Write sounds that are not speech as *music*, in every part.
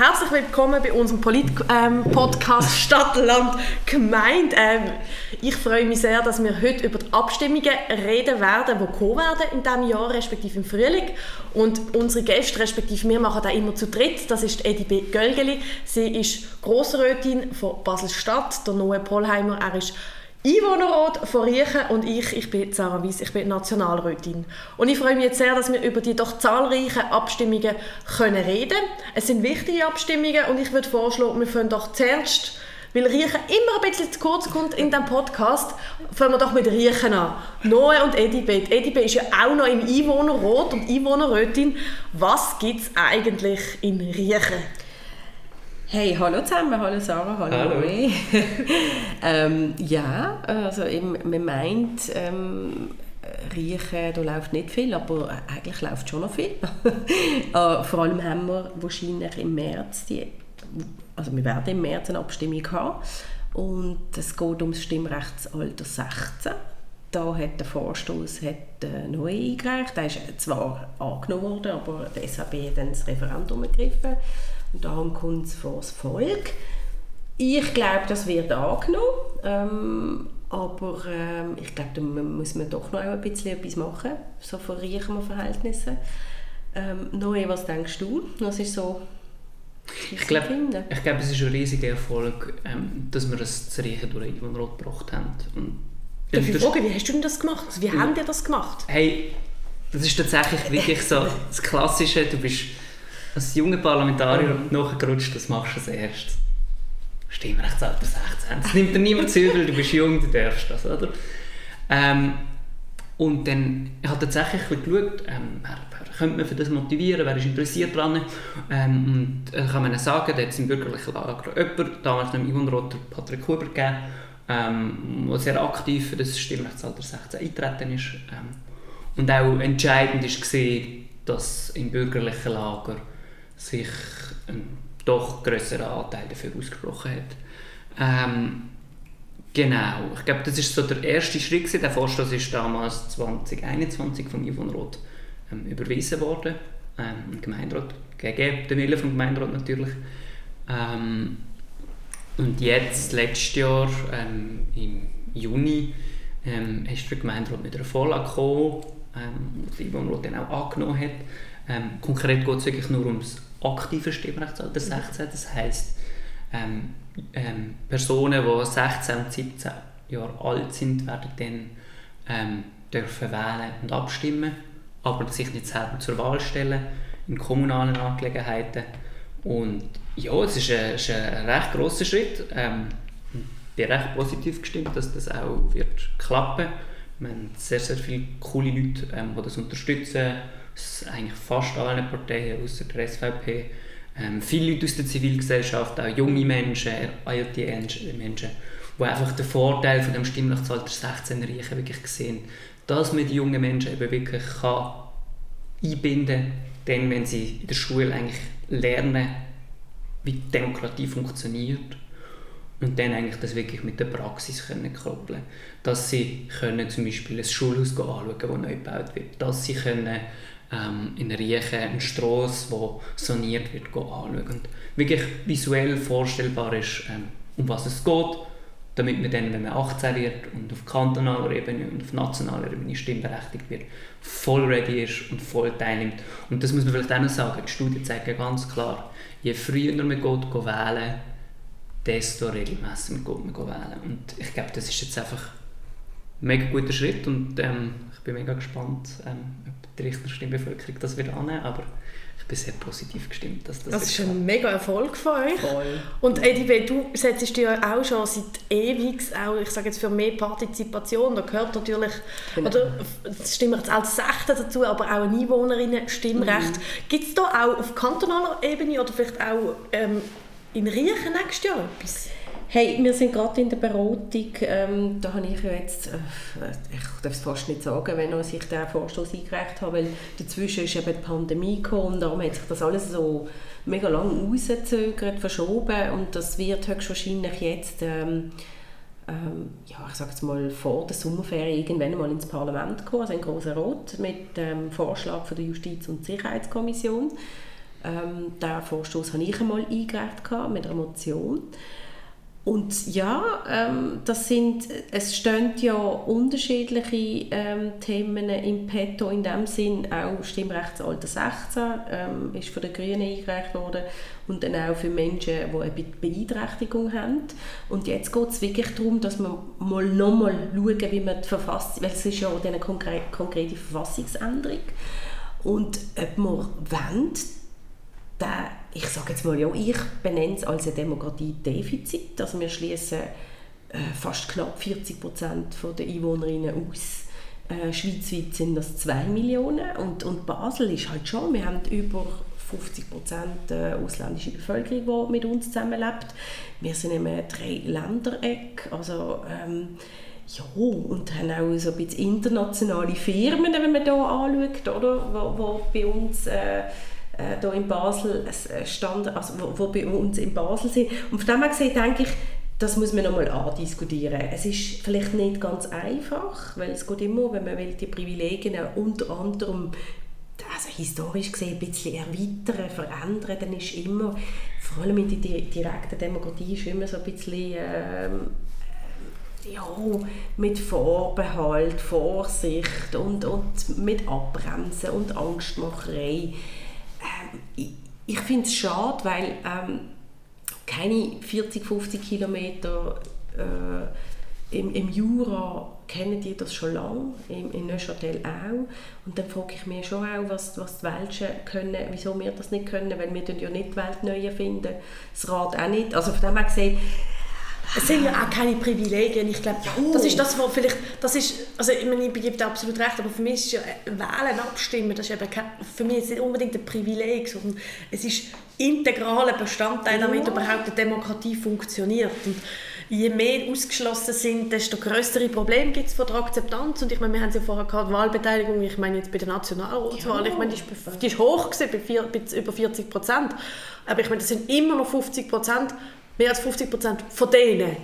Herzlich willkommen bei unserem Polit-Podcast ähm, *laughs* Stadt, Land, Gemeinde. Ähm, ich freue mich sehr, dass wir heute über die Abstimmungen reden werden, die kommen werden in diesem Jahr, respektive im Frühling. Und unsere Gäste, respektive wir, machen das immer zu dritt. Das ist Edi B. Gölgeli. Sie ist Grossrätin von Basel-Stadt. Der Noe Polheimer, er ist Einwohnerrat von Riechen und ich, ich bin Sarah Weiss, ich bin Nationalrätin. Und ich freue mich jetzt sehr, dass wir über die doch zahlreichen Abstimmungen können reden Es sind wichtige Abstimmungen und ich würde vorschlagen, wir fangen doch zuerst, weil Riechen immer ein bisschen zu kurz kommt in diesem Podcast, fangen wir doch mit Riechen an. Noe und Edibet. Edibet ist ja auch noch im Einwohnerrat und Einwohnerrätin. Was gibt es eigentlich in Riechen? Hey, hallo zusammen, hallo Sarah, hallo, hallo. *laughs* ähm, ja, also eben, man meint, ähm, Riechen, da läuft nicht viel, aber eigentlich läuft schon noch viel. *laughs* äh, vor allem haben wir wahrscheinlich im März, die, also wir werden im März eine Abstimmung haben und es geht um das Stimmrechtsalter 16. Da hat der Vorstoß hat, äh, neu eingereicht. Der ist zwar angenommen worden, aber der SAB hat dann das Referendum ergriffen. Und darum kommt es vor das Volk. Ich glaube, das wird angenommen. Ähm, aber ähm, ich glaube, da muss man doch noch ein bisschen etwas machen, so von reichen Verhältnissen. Ähm, Noe, was denkst du? Was ist so ich glaube, ich glaube, es ist ein riesiger Erfolg, ähm, wir das zu Reichen durch Einwohnerrat gebracht haben. Und Darf ich fragen, wie hast du denn das gemacht? Wie ja. haben die das gemacht? Hey, das ist tatsächlich wirklich so das Klassische. Du bist als junger Parlamentarier mhm. nachgerutscht, das machst du als erstes. Stimmrechtsalter 16. Das nimmt dir niemand zu übel, du bist jung, du darfst das, oder? Ähm, und dann ich habe tatsächlich geschaut, ähm, wer, wer könnte man für das motivieren, wer ist interessiert daran. Ähm, und äh, kann man sagen, da hat es im bürgerlichen Lager jemand, damals noch im Einwohnerrat Patrick Huber gegeben, ähm, der sehr aktiv für das Stimmrechtsalter 16 eingetreten ist. Ähm, und auch entscheidend war, dass im bürgerlichen Lager sich ein doch größerer Anteil dafür ausgesprochen hat. Ähm, genau, ich glaube, das ist so der erste Schritt. Der Vorstoß ist damals 2021 vom Ivon ähm, überwiesen worden. Ähm, Gemeinderat, gegen den Willen vom Gemeinderat natürlich. Ähm, und jetzt, letztes Jahr, ähm, im Juni, ähm, ist der Gemeinderat mit einer Vorlage gekommen, ähm, die Ivon dann auch angenommen hat. Ähm, konkret geht es wirklich nur ums aktive Stimmrechtsalter 16. Das heisst, ähm, ähm, Personen, die 16 und 17 Jahre alt sind, werden dann ähm, dürfen wählen und abstimmen, aber sich nicht selber zur Wahl stellen in kommunalen Angelegenheiten. Und ja, es ist ein, ist ein recht grosser Schritt. Ähm, ich bin recht positiv gestimmt, dass das auch wird klappen wird. Wir haben sehr, sehr viele coole Leute, ähm, die das unterstützen aus eigentlich fast allen Parteien, außer der SVP. Ähm, viele Leute aus der Zivilgesellschaft, auch junge Menschen, IoT-Menschen, die einfach den Vorteil von dem Stimmrechtsalter 16 reichen wirklich sehen, dass man die jungen Menschen eben wirklich kann einbinden kann, wenn sie in der Schule eigentlich lernen, wie Demokratie funktioniert und dann eigentlich das wirklich mit der Praxis können koppeln Dass sie können zum Beispiel ein Schulhaus anschauen das neu gebaut wird. Dass sie können ähm, in Riechen eine Strasse, die saniert wird, anschauen. Und wirklich visuell vorstellbar ist, ähm, um was es geht, damit man dann, wenn man 18 wird und auf kantonaler Ebene und auf nationaler Ebene stimmberechtigt wird, voll ready ist und voll teilnimmt. Und das muss man vielleicht auch noch sagen, die Studien zeigen ganz klar, je früher man geht, geht wählen desto regelmäßiger man geht man wählen. Und ich glaube, das ist jetzt einfach ein mega guter Schritt und ähm, ich bin mega gespannt, ähm, ob die Richter Stimmbevölkerung das wird annehmen, aber ich bin sehr positiv gestimmt, dass das Das ist ein mega Erfolg von euch. Voll. Und Eddie, du setzt dich ja auch schon seit ewig, auch, ich sage jetzt für mehr Partizipation, da gehört natürlich, genau. oder das Stimmrecht als Sechte dazu, aber auch ein Einwohnerinnen-Stimmrecht. Mhm. Gibt es da auch auf kantonaler Ebene oder vielleicht auch ähm, in Riechen nächstes Jahr etwas? Hey, wir sind gerade in der Beratung, ähm, da habe ich jetzt, äh, ich darf es fast nicht sagen, wenn ich den Vorstoß eingereicht habe, weil dazwischen ist eben die Pandemie gekommen und darum hat sich das alles so mega lang rausgezögert, verschoben und das wird höchstwahrscheinlich jetzt, ähm, ähm, ja, ich sage jetzt mal vor der Sommerferien irgendwann mal ins Parlament kommen, also ein großer Rot mit dem Vorschlag von der Justiz- und Sicherheitskommission Ähm, diesen Vorstoß habe ich einmal eingereicht mit einer Motion. Und ja, ähm, das sind, es stehen ja unterschiedliche ähm, Themen im Petto. In dem Sinn, auch Stimmrechtsalter 16 ähm, ist von den Grünen eingereicht worden. Und dann auch für Menschen, die eine Beeinträchtigung haben. Und jetzt geht es wirklich darum, dass wir mal nochmal schauen, wie man die Verfassung, weil es ist ja eine konkrete, konkrete Verfassungsänderung. Und ob wir wollen, ich sage jetzt mal, ja, ich benenne es als ein Demokratiedefizit. Also wir schließen äh, fast knapp 40 Prozent der Einwohnerinnen aus. Äh, schweizweit sind das 2 Millionen und, und Basel ist halt schon, wir haben über 50 Prozent äh, ausländische Bevölkerung, die mit uns zusammenlebt. Wir sind in einem Drei-Ländereck, also ähm, ja, und haben auch so ein bisschen internationale Firmen, wenn man hier anschaut, oder, wo, wo bei uns äh, hier in Basel äh, stand, also wo, wo bei uns in Basel sind. Und von dem her gesehen denke ich, das muss man nochmal andiskutieren. Es ist vielleicht nicht ganz einfach, weil es geht immer, wenn man will, die Privilegien unter anderem also historisch gesehen ein bisschen erweitern, verändern, dann ist immer, vor allem in der direkten Demokratie, ist immer so ein bisschen ähm, ja, mit Vorbehalt, Vorsicht und, und mit Abbremsen und Angstmacherei ähm, ich, ich finde es schade, weil ähm, keine 40, 50 Kilometer äh, im, im Jura kennen die das schon lange, im, in Neuchâtel auch. Und dann frage ich mich schon auch, was, was die Welschen können, wieso wir das nicht können, weil wir ja nicht die Welt neu erfinden, das Rad auch nicht. Also von dem her gesehen, es sind ja auch keine Privilegien. Ich glaube, das ist das, was vielleicht, das ist, also ich meine, ich gebe dir absolut recht, aber für mich ist ja äh, Wählen, Abstimmen, das ist eben kein, für mich nicht unbedingt ein Privileg, sondern es ist integraler Bestandteil, damit ja. überhaupt eine Demokratie funktioniert. Und je mehr ausgeschlossen sind, desto größere Probleme gibt es von der Akzeptanz. Und ich meine, wir haben es ja vorher gehabt, Wahlbeteiligung, ich meine jetzt bei der Nationalratswahl, ja. ich meine, die ist, die ist hoch gewesen, bei, vier, bei über 40 Prozent. Aber ich meine, das sind immer noch 50 Prozent mehr als 50 Prozent von denen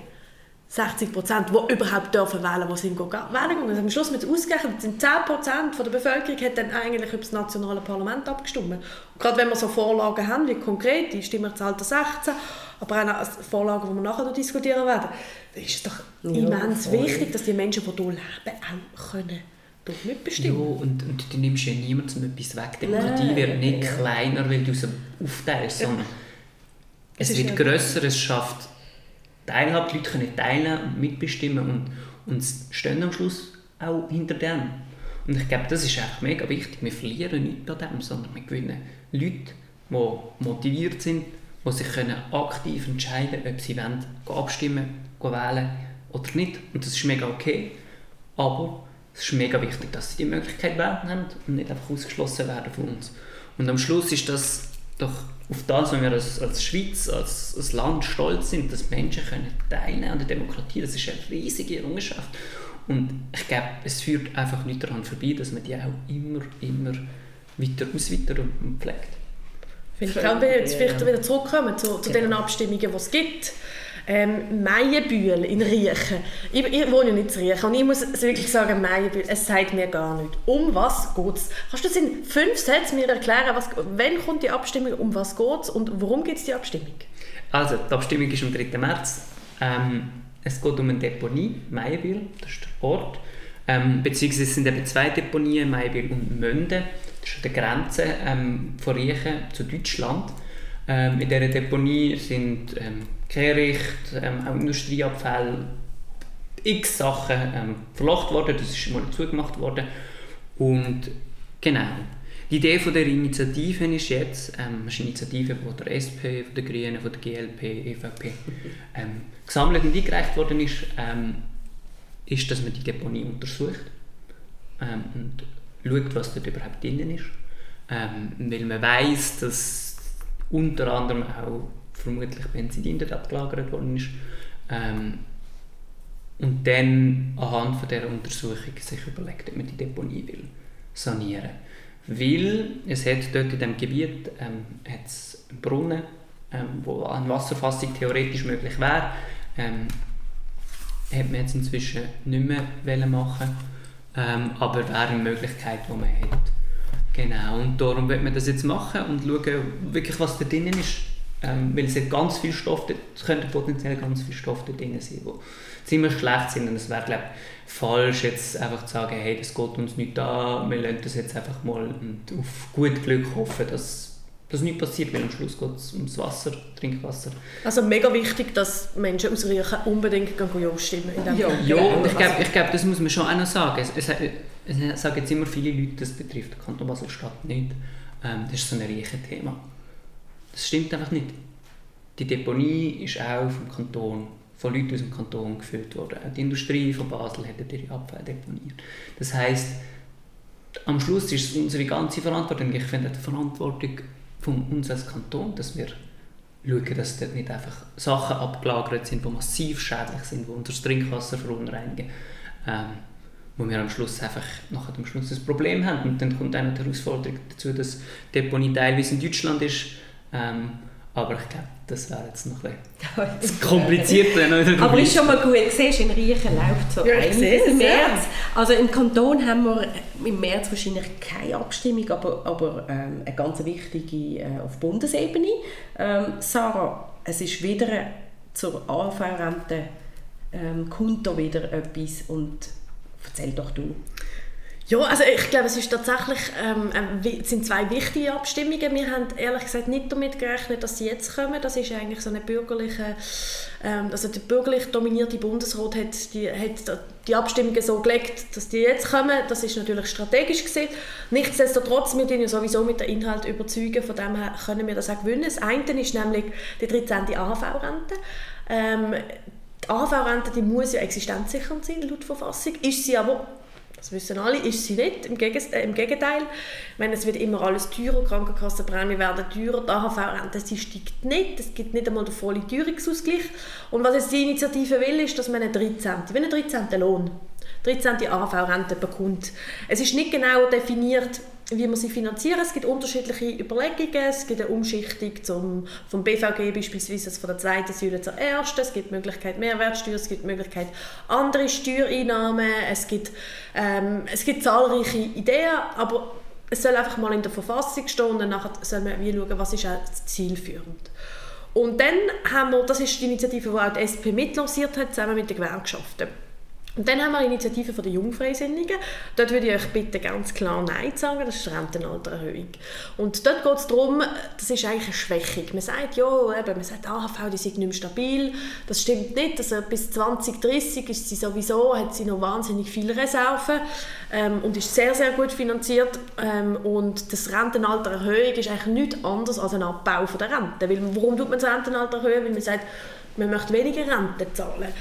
60 Prozent, die überhaupt dürfen wählen, die sind wählen gegangen. Also am Schluss mit ausgerechnet sind 10 Prozent der Bevölkerung hat dann eigentlich über das nationale Parlament abgestimmt. Und gerade wenn wir so Vorlagen haben, wie konkret die Stimmrechtsalter 16, aber auch Vorlagen, die wir nachher noch diskutieren werden, dann ist es doch ja, immens voll. wichtig, dass die Menschen, die hier leben, auch können doch mitbestimmen. Ja, und, und du nimmst ja niemandem etwas weg. Die Demokratie wird nicht kleiner, weil du sie aufteilst, sondern es, es wird grösser, es schafft Teilhabe, die Leute können teilen und mitbestimmen und, und stehen am Schluss auch hinter dem. Und ich glaube, das ist einfach mega wichtig. Wir verlieren nicht an dem, sondern wir gewinnen Leute, die motiviert sind, die sich können aktiv entscheiden können, ob sie wollen, abstimmen, wählen oder nicht. Und das ist mega okay. Aber es ist mega wichtig, dass sie die Möglichkeit haben und nicht einfach ausgeschlossen werden von uns. Und am Schluss ist das doch auf das, wenn wir als, als Schweiz, als, als Land stolz sind, dass Menschen können teilnehmen an der Demokratie, das ist eine riesige Errungenschaft. Und ich glaube, es führt einfach nicht daran vorbei, dass man die auch immer, immer weiter ausweiter und pflegt. Ich glaube, jetzt vielleicht wieder zurückkommen zu, zu ja. den Abstimmungen, die es gibt ähm, Meienbühl in Riechen. Ich, ich, wohne nicht in Riechen und ich muss wirklich sagen, Meienbühl, es sagt mir gar nicht. Um was geht es? Kannst du das in fünf Sätzen mir erklären, was, wann kommt die Abstimmung, um was geht es und warum gibt es die Abstimmung? Also, die Abstimmung ist am 3. März. Ähm, es geht um eine Deponie, Meienbühl, das ist der Ort. Ähm, beziehungsweise es sind eben zwei Deponien, Meienbühl und Mönden. Das ist an der Grenze ähm, von Riechen zu Deutschland. Ähm, in dieser Deponie sind ähm, Kehricht, ähm, auch Industrieabfälle, x Sachen ähm, verlacht worden, das ist mal zugemacht worden. Und genau, die Idee von der Initiative ist jetzt, ähm, eine Initiative von der SP, von der Grünen, von der GLP, EVP, ähm, gesammelt und eingereicht worden ist, ähm, ist, dass man die Deponie untersucht ähm, und schaut, was dort überhaupt drin ist. Ähm, weil man weiß, dass unter anderem auch vermutlich Benzin dort abgelagert worden ist. Ähm, und dann anhand von dieser Untersuchung sich überlegt, ob man die Deponie will sanieren Weil es hat dort in diesem Gebiet ähm, einen Brunnen, ähm, wo eine Wasserfassung theoretisch möglich wäre. Ähm, hat man jetzt inzwischen nicht mehr machen ähm, aber wäre eine Möglichkeit, die man hat. Genau, und darum wird man das jetzt machen und schauen, wirklich, was da drin ist. Ähm, weil es hat ganz viel Stoff, es könnte potenziell ganz viel Stoff da drin sein, die ziemlich schlecht sind. Und es wäre, glaube falsch, jetzt einfach zu sagen, hey, das geht uns nicht an, wir lassen das jetzt einfach mal und auf gut Glück hoffen, dass dass nichts passiert, weil am Schluss geht es ums Wasser, Trinkwasser. Also mega wichtig, dass Menschen aus Riechen unbedingt gehen Ja stimmen. Ja, ja, und ich glaube, ich glaub, das muss man schon auch noch sagen. Es, es, es sagen jetzt immer viele Leute, das betrifft Kanton Basel-Stadt nicht. Ähm, das ist so ein Riechenthema. Das stimmt einfach nicht. Die Deponie ist auch vom Kanton, von Leuten aus dem Kanton gefüllt worden. Auch die Industrie von Basel hat ihre Abfälle deponiert. Das heisst, am Schluss ist es unsere ganze Verantwortung. Ich finde die Verantwortung von uns als Kanton, dass wir schauen, dass dort nicht einfach Sachen abgelagert sind, die massiv schädlich sind, die unser Trinkwasser verunreinigen, ähm, wo wir am Schluss einfach nachher am Schluss ein Problem haben. Und dann kommt auch noch die Herausforderung dazu, dass die Deponie teilweise in Deutschland ist, ähm, aber ich glaube, das wäre jetzt noch ein bisschen *laughs* kompliziert. Aber ist schon mal gut, siehst in Riechen läuft so ja, einiges im März. Also im Kanton haben wir im März wahrscheinlich keine Abstimmung, aber, aber ähm, eine ganz wichtige äh, auf Bundesebene. Ähm, Sarah, es ist wieder zur AV-Rente ähm, kommt da wieder etwas und erzähl doch du. Ja, also ich glaube, es ist tatsächlich, ähm, es sind zwei wichtige Abstimmungen. Wir haben ehrlich gesagt nicht damit gerechnet, dass sie jetzt kommen. Das ist eigentlich so eine bürgerliche, ähm, also der bürgerlich dominierte Bundesrat hat die, hat die Abstimmungen so gelegt, dass die jetzt kommen. Das ist natürlich strategisch gesehen. Nichtsdestotrotz, wir ja sowieso mit dem Inhalt überzeugen, von dem her können wir das auch gewinnen. Das eine ist nämlich die 13. AHV-Rente. Ähm, die AHV-Rente muss ja existenzsichernd sein, laut Verfassung. Ist sie aber das wissen alle, ist sie nicht. Im, Gegenteil. Im Gegenteil. Meine, es wird immer alles teurer, die Krankenkassenprämie werden teurer, die AHV-Rente steigt nicht, es gibt nicht einmal den vollen Teuerungsausgleich. Und was jetzt die Initiative will, ist, dass man einen 13. wie einen 13. Lohn, 13. AHV-Rente bekommt. Es ist nicht genau definiert, wie man sie finanzieren. Es gibt unterschiedliche Überlegungen. Es gibt eine Umschichtung zum, vom BVG beispielsweise von der zweiten Säule zur ersten. Es gibt die Möglichkeit Mehrwertsteuer, es gibt die Möglichkeit andere Steuereinnahmen. Es gibt, ähm, es gibt zahlreiche Ideen, aber es soll einfach mal in der Verfassung stehen und dann soll man wie schauen, was ist zielführend. Und dann haben wir, das ist die Initiative, die auch die SP mitlosiert hat, zusammen mit den Gewerkschaften. Und dann haben wir Initiative von den Jungfreisinnigen. Dort würde ich euch bitte ganz klar Nein sagen, das ist Rentenaltererhöhung. Und dort geht es darum, das ist eigentlich eine Schwächung. Man sagt, ja, eben, man sagt, AHV die sind nicht mehr stabil. Das stimmt nicht. Also bis 2030 ist sie sowieso, hat sie noch wahnsinnig viele Reserven ähm, und ist sehr, sehr gut finanziert. Ähm, und das Rentenaltererhöhung ist eigentlich nichts anderes als ein Abbau von der Rente. Weil, warum tut man das Rentenalter erhöhen? Weil man sagt, man möchte weniger Rente zahlen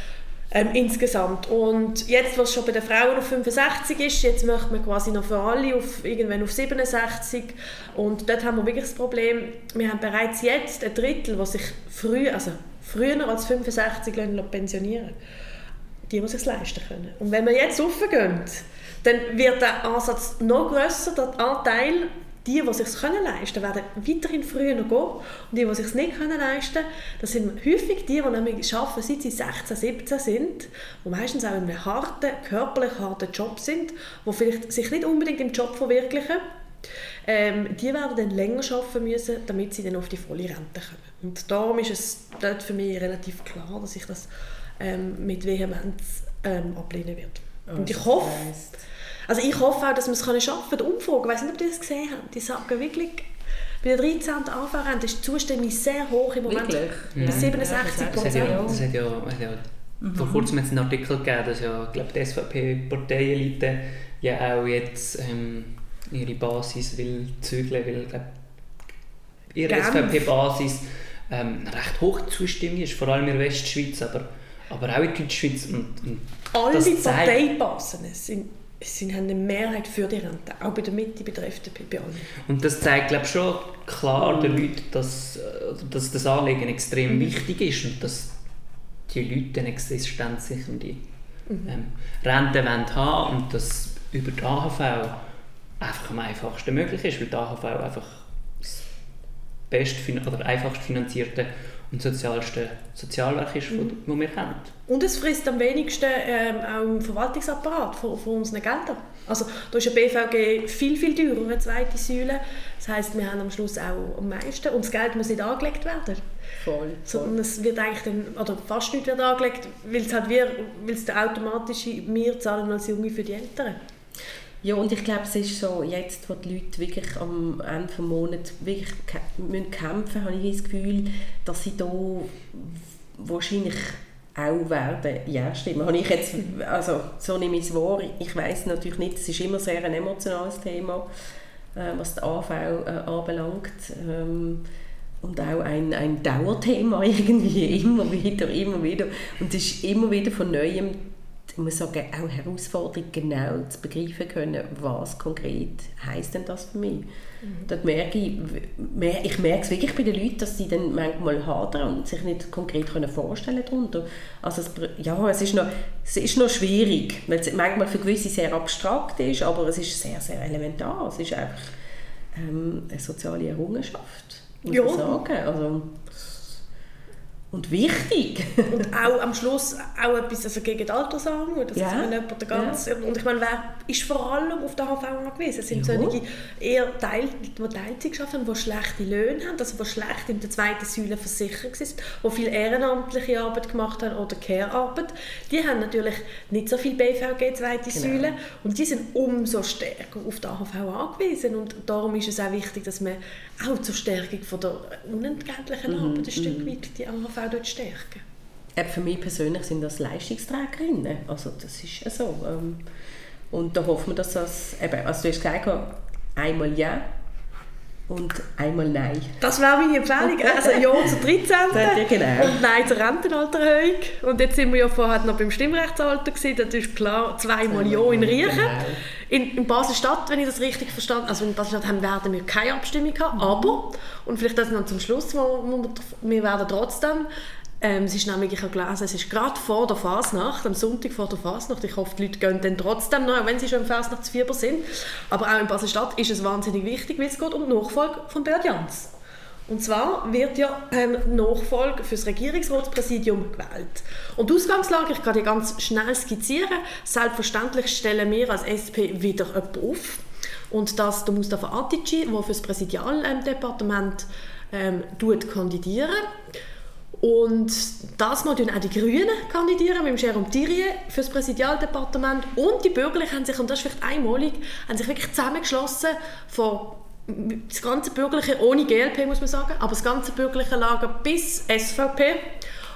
ähm, insgesamt. Und jetzt, was schon bei den Frauen auf 65 ist, jetzt möchte man quasi noch für alle auf, irgendwann auf 67 und dort haben wir wirklich das Problem, wir haben bereits jetzt ein Drittel, was sich früh, also früher als 65 pensionieren die, die sich leisten können. Und wenn wir jetzt raufgehen, dann wird der Ansatz noch grösser, der Anteil die, die sich können leisten werden weiterhin früher noch gehen. Und die, die sich nicht können leisten können, das sind häufig die, die nämlich arbeiten, seit sie 16, 17 sind, die meistens auch in einem harten, körperlich harten Job sind, die vielleicht sich nicht unbedingt im Job verwirklichen. Ähm, die werden dann länger arbeiten müssen, damit sie dann auf die volle Rente kommen. Und darum ist es dort für mich relativ klar, dass ich das ähm, mit Vehemenz ähm, ablehnen werde. Oh, Und ich hoffe, also ich hoffe auch, dass wir es schaffen können. Die Umfragen, ich weiß nicht, ob ihr das gesehen habt, die sagen wirklich, bei der 13. Anfahrrente ist die Zustimmung sehr hoch im Moment. Wirklich? Bei 67 Prozent. Ja, das hat ja, hat ja mhm. vor kurzem einen Artikel gegeben, dass ja, glaube die SVP-Parteielite ja auch jetzt ähm, ihre Basis will zügeln, weil glaub, ihre SVP-Basis ähm, recht hoch Zustimmung ist, vor allem in der Westschweiz, aber, aber auch in der Deutschschweiz. Und, und Alle Parteibasen sind sie haben eine Mehrheit für die Rente, auch bei der Mitte, bei der FDP, bei allen. Und das zeigt, glaube ich, schon klar den Leuten, dass, äh, dass das Anliegen extrem mhm. wichtig ist und dass die Leute eine existenzsichernde mhm. ähm, Rente wollen haben und dass über die AHV einfach am einfachsten möglich ist, weil die AHV einfach das best oder einfachst finanzierte und sozialste Sozialwerk ist, mhm. das wir kennen. Und es frisst am wenigsten ähm, auch im Verwaltungsapparat von, von unseren Geldern. Also da ist eine BVG viel, viel teurer, eine zweite Säule. Das heisst, wir haben am Schluss auch am meisten und das Geld muss nicht angelegt werden. Voll, voll. Sondern es wird eigentlich dann, oder fast nicht wird angelegt, weil es halt wir, weil es der automatische wir zahlen als Junge für die Eltern. Ja, und ich glaube, es ist so, jetzt, wo die Leute wirklich am Ende des Monats wirklich müssen kämpfen habe ich das Gefühl, dass sie da wahrscheinlich auch werden ja stimmen. Habe ich jetzt, also, so nehme ich es wahr. Ich weiß natürlich nicht, es ist immer sehr ein emotionales Thema, äh, was die AV äh, anbelangt. Ähm, und auch ein, ein Dauerthema *laughs* irgendwie, immer wieder, immer wieder. Und es ist immer wieder von Neuem ich muss sagen, auch Herausforderung, genau zu begreifen können, was konkret heißt denn das für mich. Mhm. Dort merke ich, ich merke es wirklich bei den Leuten, dass sie dann manchmal hadern und sich nicht konkret können vorstellen darunter. Also es, ja, es ist, noch, es ist noch schwierig, weil es manchmal für gewisse sehr abstrakt ist, aber es ist sehr, sehr elementar. Es ist einfach ähm, eine soziale Errungenschaft, muss ja. man sagen. Also, und wichtig. und auch am Schluss auch etwas also gegen die Altersarmut. Also ja. jemand der ganz, ja. Und ich meine, wer ist vor allem auf der HV angewiesen? Es sind ja. solche eher Teil, die Teilzeit arbeiten, die schlechte Löhne haben, also die schlecht in der zweiten Säule versichert sind, die viel ehrenamtliche Arbeit gemacht haben oder Care-Arbeit. Die haben natürlich nicht so viel BVG zweite genau. Säule und die sind umso stärker auf der HV angewiesen. Und darum ist es auch wichtig, dass man auch zur Stärkung von der unentgeltlichen mhm. Arbeit ein Stück mhm. weit die AHV dort stärken. Für mich persönlich sind das Leistungsträgerinnen. Also das ist so. Ähm, und da hoffen wir, dass das, eben, also du hast gesagt, einmal ja und einmal nein. Das wäre meine Empfehlung. Also ja zur 13. ja, *laughs* genau. und nein zur Rentenaltererhöhung. Und jetzt sind wir ja vorher noch beim Stimmrechtsalter gewesen. Das ist klar, zweimal ja in Riechen. Genau. In, in Basel-Stadt, wenn ich das richtig verstanden habe, also in Basel-Stadt haben, werden wir keine Abstimmung haben, aber, und vielleicht das noch zum Schluss, wo, wo wir werden trotzdem ähm, es ist nämlich, ich habe gelesen, es ist gerade vor der Fasnacht, am Sonntag vor der Fasnacht. Ich hoffe, die Leute gehen dann trotzdem noch, wenn sie schon im Fasnachtsfieber sind. Aber auch in Basel-Stadt ist es wahnsinnig wichtig, weil es geht um die Nachfolge von Beat Jans. Und zwar wird ja ähm, Nachfolge für das Regierungsratspräsidium gewählt. Und die Ausgangslage, ich kann die ganz schnell skizzieren. Selbstverständlich stellen wir als SP wieder jemanden auf. Und das der Mustafa Atici, der für das Präsidialdepartement ähm, kandidieren und das Mal auch die Grünen kandidieren mit Jérôme Thierry für das Präsidialdepartement und die Bürgerlichen haben sich, und das ist vielleicht einmalig, haben sich wirklich zusammengeschlossen von das ganze Bürgerliche, ohne GLP muss man sagen, aber das ganze bürgerliche Lager bis SVP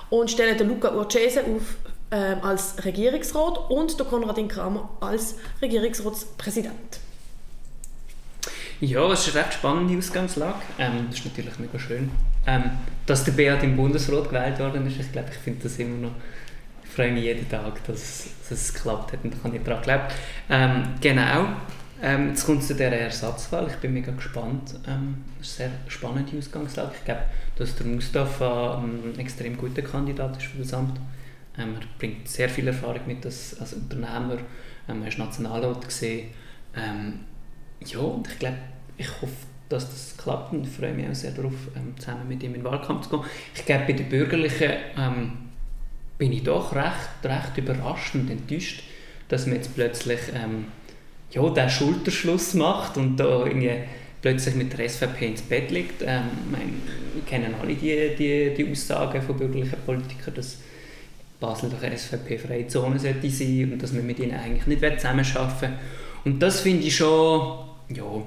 und stellen den Luca Urcese auf äh, als Regierungsrat und den Konradin Kramer als Regierungsratspräsident. Ja, es ist eine recht spannende Ausgangslage. Ähm, das ist natürlich mega schön. Ähm, dass der Beat im Bundesrat gewählt worden ist, ich glaube, ich finde das immer noch ich freue mich jeden Tag, dass, dass es geklappt hat und ich habe daran geglaubt. Ähm, genau, ähm, jetzt kommt zu dieser Ersatzwahl. Ich bin mega gespannt. Ähm, es ist eine sehr spannende Ausgangslage. Ich glaube, dass der Mustafa ein extrem guter Kandidat ist für das Amt. Ähm, er bringt sehr viel Erfahrung mit als, Unternehmer. Ähm, er ist Nationalrat gesehen. Ja, und ich glaube, ich hoffe, dass das klappt und freue mich auch sehr darauf, ähm, zusammen mit ihm in den Wahlkampf zu gehen. Ich glaube, bei den Bürgerlichen ähm, bin ich doch recht, recht überrascht und enttäuscht, dass man jetzt plötzlich ähm, ja, den Schulterschluss macht und da irgendwie plötzlich mit der SVP ins Bett liegt. Ähm, mein, wir kennen alle die, die, die Aussagen von bürgerlichen Politikern, dass Basel doch eine SVP-freie Zone sollte sein und dass man mit ihnen eigentlich nicht zusammenarbeiten will. Und das finde ich schon ja,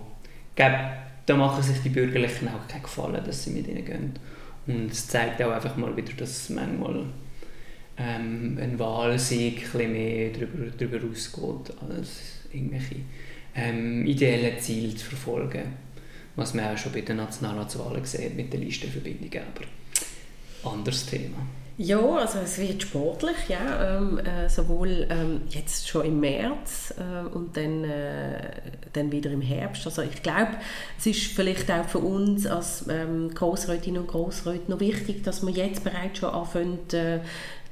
glaube, da machen sich die Bürgerlichen auch keinen Gefallen, dass sie mit ihnen gehen. Und es zeigt auch einfach mal wieder, dass manchmal ähm, ein Wahlsieg ein mehr darüber, darüber ausgeht, als irgendwelche ähm, ideellen Ziele zu verfolgen. Was man auch schon bei den Nationalratswahlen gesehen mit den Listenverbindungen. Aber anderes Thema. Ja, also es wird sportlich, ja, ähm, äh, sowohl ähm, jetzt schon im März äh, und dann, äh, dann wieder im Herbst. Also ich glaube, es ist vielleicht auch für uns als ähm, Grossrätinnen und Grossräte noch wichtig, dass wir jetzt bereits schon anfangen, äh,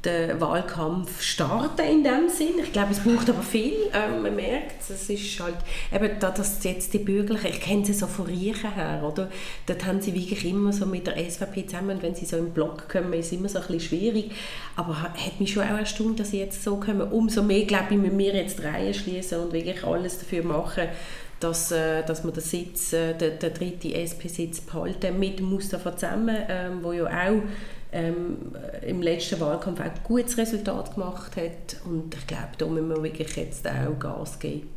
den Wahlkampf starten in dem Sinn. Ich glaube, es braucht aber viel. Ähm, man merkt es, ist halt eben da, dass jetzt die Bürgerlichen, ich kenne sie so von Riechen her, oder? Dort haben sie wirklich immer so mit der SVP zusammen, wenn sie so im Block kommen, ist es immer so ein bisschen schwierig. Aber hat mich schon auch erstaunt, dass sie jetzt so kommen. Umso mehr, glaube ich, müssen wir jetzt Reihen schließen und wirklich alles dafür machen, dass, äh, dass wir den Sitz, äh, den, den dritten SP-Sitz behalten, mit Mustafa zusammen, ähm, wo ja auch ähm, im letzten Wahlkampf auch ein gutes Resultat gemacht hat. Und ich glaube, da müssen wir wirklich jetzt auch Gas geben.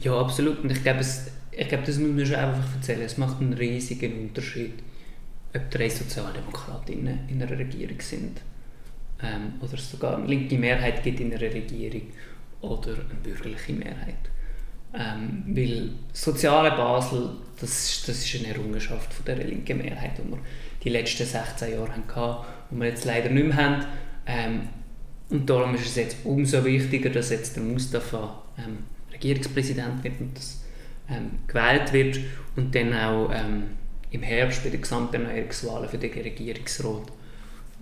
Ja, absolut. Und ich glaube, es, ich glaube das muss man schon einfach erzählen. Es macht einen riesigen Unterschied, ob drei Sozialdemokratinnen in einer Regierung sind ähm, oder es sogar eine linke Mehrheit gibt in einer Regierung oder eine bürgerliche Mehrheit. Ähm, weil soziale Basel, das, das ist eine Errungenschaft von der linken Mehrheit, die wir die letzten 16 Jahre hatten, die wir jetzt leider nicht mehr haben. Ähm, und darum ist es jetzt umso wichtiger, dass jetzt der Mustafa ähm, Regierungspräsident wird und das ähm, gewählt wird und dann auch ähm, im Herbst bei den Gesamterneuerungswahlen für den Regierungsrat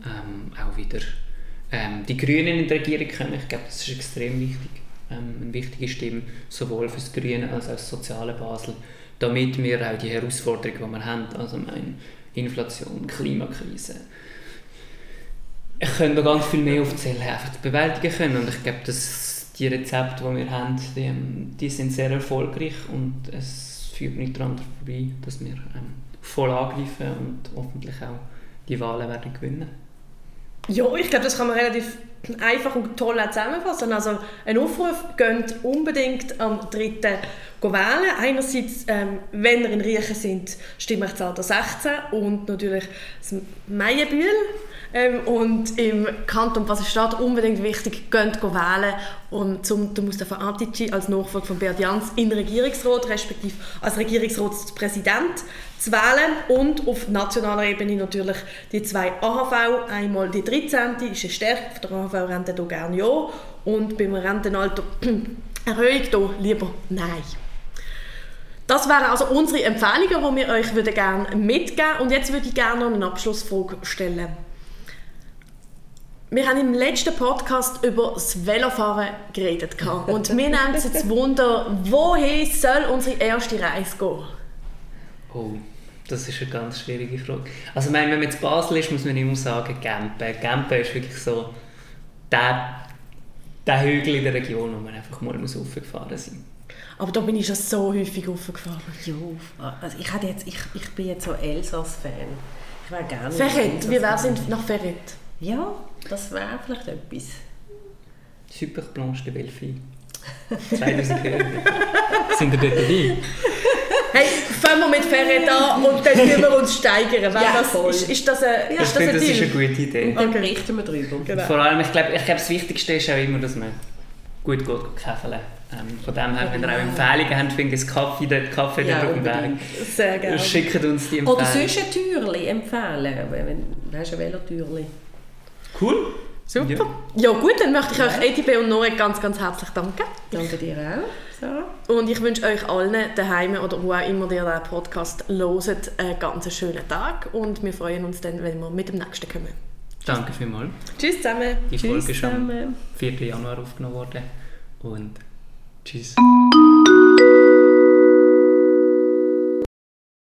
ähm, auch wieder ähm, die Grünen in die Regierung kommen. Ich glaube, das ist extrem wichtig eine wichtige Stimme, sowohl für das Grüne als auch das soziale Basel, damit wir auch die Herausforderungen, die wir haben, also meine Inflation, Klimakrise, ich könnte noch ganz viel mehr aufzählen, einfach bewältigen können und ich glaube, dass die Rezepte, die wir haben, die, ähm, die sind sehr erfolgreich und es führt nicht daran vorbei, dass wir ähm, voll angreifen und hoffentlich auch die Wahlen werden gewinnen. Ja, ich glaube, das kann man relativ einfach und toll zusammenfassen. Also ein Aufruf, geht unbedingt am 3. wählen. Einerseits, ähm, wenn ihr in Riechen sind, Stimmrechtsalter 16 und natürlich das Meienbühl. Ähm, und im Kanton Basel-Stadt unbedingt wichtig, geht wählen und zum Mustafa Atici als Nachfolger von Bert Jans in Regierungsrat, respektive als Regierungsratspräsident zu wählen und auf nationaler Ebene natürlich die zwei AHV, einmal die 13. ist eine Stärke der AHV-Rente hier gerne ja und beim Rentenalter *clears throat* Erhöhung hier lieber nein. Das wären also unsere Empfehlungen, die wir euch gerne mitgeben würden. Und jetzt würde ich gerne noch eine Abschlussfrage stellen. Wir haben im letzten Podcast über das Velofahren geredet. *laughs* Und wir nehmen uns jetzt Wunder, wohin soll unsere erste Reise gehen? Oh, das ist eine ganz schwierige Frage. Also wenn man jetzt Basel ist, muss man immer sagen, Gempe. Gempe ist wirklich so der, der Hügel in der Region, wo man einfach mal muss raufgefahren sein aber da bin ich schon so häufig raufgefahren. Ja, also ich, jetzt, ich, ich bin jetzt so Elsass-Fan. Ich wäre gerne Ferret, wie wäre es nach Ferret? Ja, das wäre vielleicht etwas. Super Blanche de Belfi. 2000 Kilometer. Sind wir dort dabei? Hey, fangen wir mit Ferret an und dann müssen wir uns steigern. Ja, das. Ist, ist das ein, ja. ist das, das ist eine gute Idee. Und dann okay. berichten wir darüber. Genau. Vor allem, ich glaube, ich glaub, das Wichtigste ist auch immer, dass man gut geht käfeln. Ähm, von dem her, wenn ihr auch Empfehlungen habt, finde ich Kaffee, der Kaffee ja, auf dem Weg. Sehr gerne. Schickt uns die Empfehlungen. Oder sonst ein Türchen empfehlen, wenn, du, ein Velotürchen. Cool. Super. Ja. ja. gut, dann möchte ich euch EDB und Noe ganz, ganz herzlich danken. Danke dir auch, Sarah. Und ich wünsche euch allen daheim oder wo auch immer ihr den Podcast hört, einen ganz schönen Tag und wir freuen uns dann, wenn wir mit dem nächsten kommen. Danke vielmals. Tschüss zusammen. Die Tschüss Folge ist am 4. Januar aufgenommen worden und tschüss.